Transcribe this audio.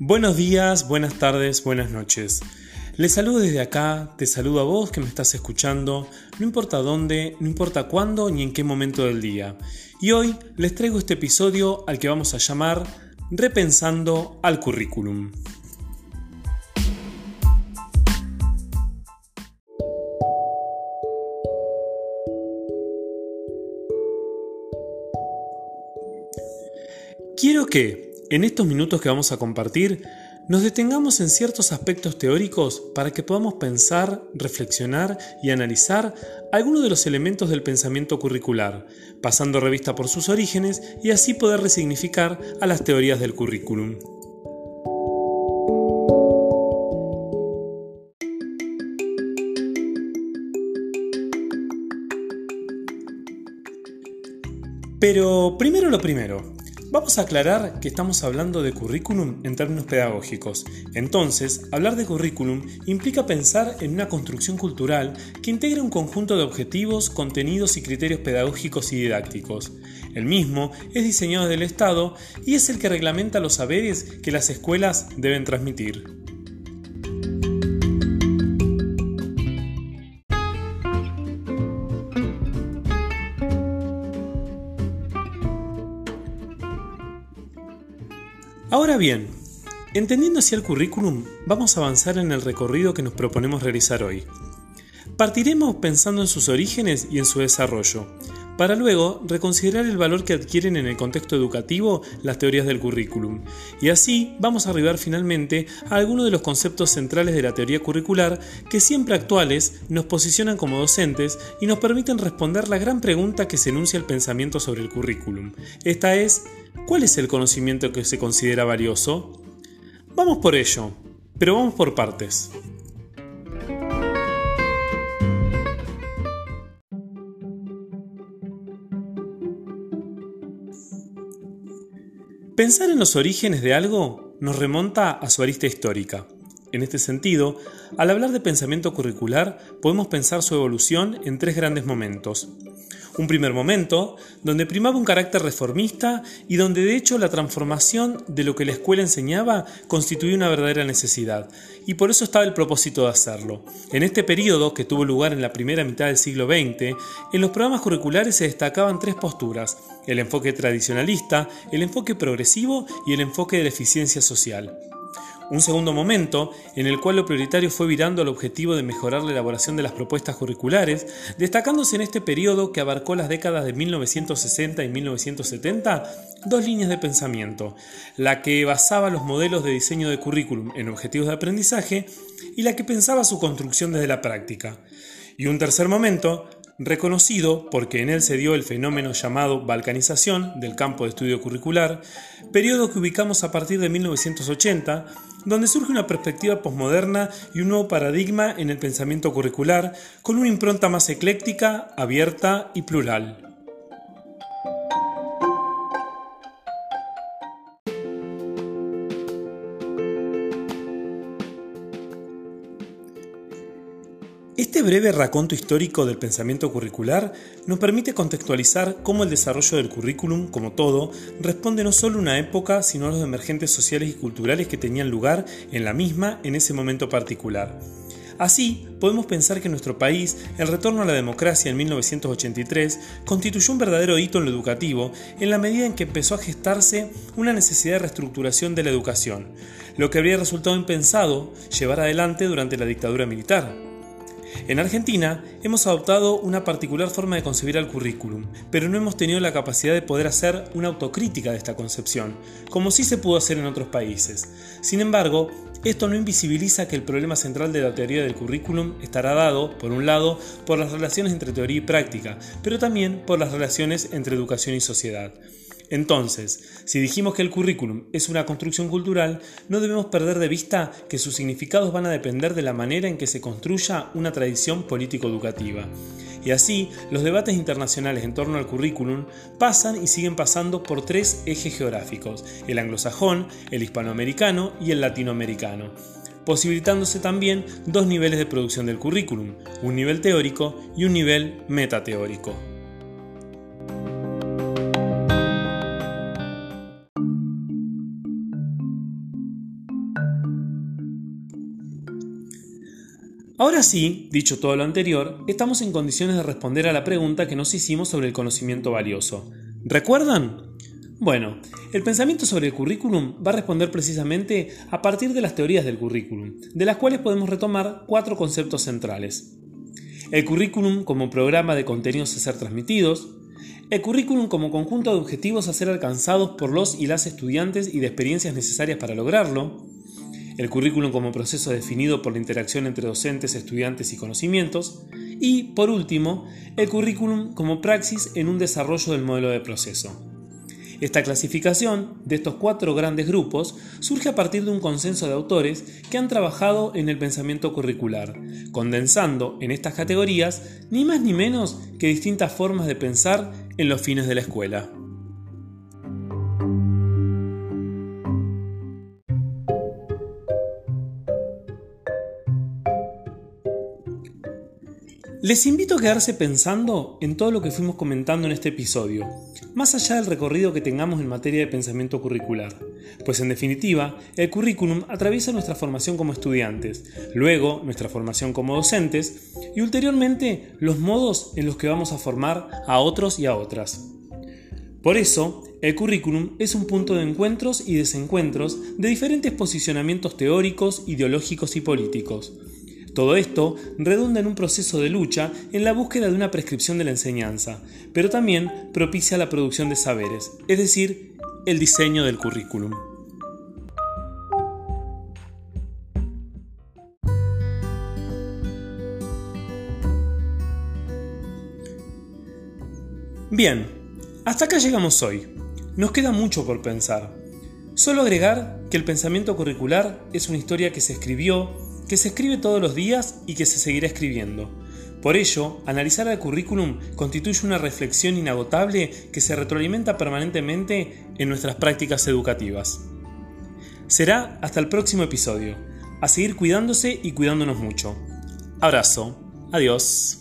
Buenos días, buenas tardes, buenas noches. Les saludo desde acá, te saludo a vos que me estás escuchando, no importa dónde, no importa cuándo ni en qué momento del día. Y hoy les traigo este episodio al que vamos a llamar Repensando al currículum. Quiero que, en estos minutos que vamos a compartir, nos detengamos en ciertos aspectos teóricos para que podamos pensar, reflexionar y analizar algunos de los elementos del pensamiento curricular, pasando revista por sus orígenes y así poder resignificar a las teorías del currículum. Pero primero lo primero, Vamos a aclarar que estamos hablando de currículum en términos pedagógicos. Entonces, hablar de currículum implica pensar en una construcción cultural que integre un conjunto de objetivos, contenidos y criterios pedagógicos y didácticos. El mismo es diseñado del Estado y es el que reglamenta los saberes que las escuelas deben transmitir. Ahora bien, entendiendo así el currículum, vamos a avanzar en el recorrido que nos proponemos realizar hoy. Partiremos pensando en sus orígenes y en su desarrollo, para luego reconsiderar el valor que adquieren en el contexto educativo las teorías del currículum. Y así vamos a arribar finalmente a algunos de los conceptos centrales de la teoría curricular que siempre actuales nos posicionan como docentes y nos permiten responder la gran pregunta que se enuncia el pensamiento sobre el currículum. Esta es, ¿Cuál es el conocimiento que se considera valioso? Vamos por ello, pero vamos por partes. Pensar en los orígenes de algo nos remonta a su arista histórica. En este sentido, al hablar de pensamiento curricular, podemos pensar su evolución en tres grandes momentos. Un primer momento, donde primaba un carácter reformista y donde de hecho la transformación de lo que la escuela enseñaba constituía una verdadera necesidad, y por eso estaba el propósito de hacerlo. En este periodo, que tuvo lugar en la primera mitad del siglo XX, en los programas curriculares se destacaban tres posturas, el enfoque tradicionalista, el enfoque progresivo y el enfoque de la eficiencia social. Un segundo momento en el cual lo prioritario fue virando al objetivo de mejorar la elaboración de las propuestas curriculares, destacándose en este periodo que abarcó las décadas de 1960 y 1970 dos líneas de pensamiento, la que basaba los modelos de diseño de currículum en objetivos de aprendizaje y la que pensaba su construcción desde la práctica. Y un tercer momento reconocido porque en él se dio el fenómeno llamado balcanización del campo de estudio curricular, periodo que ubicamos a partir de 1980, donde surge una perspectiva posmoderna y un nuevo paradigma en el pensamiento curricular, con una impronta más ecléctica, abierta y plural. Breve raconto histórico del pensamiento curricular nos permite contextualizar cómo el desarrollo del currículum, como todo, responde no solo a una época, sino a los emergentes sociales y culturales que tenían lugar en la misma en ese momento particular. Así, podemos pensar que en nuestro país el retorno a la democracia en 1983 constituyó un verdadero hito en lo educativo en la medida en que empezó a gestarse una necesidad de reestructuración de la educación, lo que habría resultado impensado llevar adelante durante la dictadura militar. En Argentina hemos adoptado una particular forma de concebir el currículum, pero no hemos tenido la capacidad de poder hacer una autocrítica de esta concepción, como sí se pudo hacer en otros países. Sin embargo, esto no invisibiliza que el problema central de la teoría del currículum estará dado, por un lado, por las relaciones entre teoría y práctica, pero también por las relaciones entre educación y sociedad. Entonces, si dijimos que el currículum es una construcción cultural, no debemos perder de vista que sus significados van a depender de la manera en que se construya una tradición político-educativa. Y así, los debates internacionales en torno al currículum pasan y siguen pasando por tres ejes geográficos, el anglosajón, el hispanoamericano y el latinoamericano posibilitándose también dos niveles de producción del currículum, un nivel teórico y un nivel metateórico. Ahora sí, dicho todo lo anterior, estamos en condiciones de responder a la pregunta que nos hicimos sobre el conocimiento valioso. ¿Recuerdan? Bueno, el pensamiento sobre el currículum va a responder precisamente a partir de las teorías del currículum, de las cuales podemos retomar cuatro conceptos centrales. El currículum como programa de contenidos a ser transmitidos, el currículum como conjunto de objetivos a ser alcanzados por los y las estudiantes y de experiencias necesarias para lograrlo, el currículum como proceso definido por la interacción entre docentes, estudiantes y conocimientos, y, por último, el currículum como praxis en un desarrollo del modelo de proceso. Esta clasificación de estos cuatro grandes grupos surge a partir de un consenso de autores que han trabajado en el pensamiento curricular, condensando en estas categorías ni más ni menos que distintas formas de pensar en los fines de la escuela. Les invito a quedarse pensando en todo lo que fuimos comentando en este episodio, más allá del recorrido que tengamos en materia de pensamiento curricular, pues en definitiva, el currículum atraviesa nuestra formación como estudiantes, luego nuestra formación como docentes y ulteriormente los modos en los que vamos a formar a otros y a otras. Por eso, el currículum es un punto de encuentros y desencuentros de diferentes posicionamientos teóricos, ideológicos y políticos, todo esto redunda en un proceso de lucha en la búsqueda de una prescripción de la enseñanza, pero también propicia la producción de saberes, es decir, el diseño del currículum. Bien, hasta acá llegamos hoy. Nos queda mucho por pensar. Solo agregar que el pensamiento curricular es una historia que se escribió, que se escribe todos los días y que se seguirá escribiendo. Por ello, analizar el currículum constituye una reflexión inagotable que se retroalimenta permanentemente en nuestras prácticas educativas. Será hasta el próximo episodio. A seguir cuidándose y cuidándonos mucho. Abrazo. Adiós.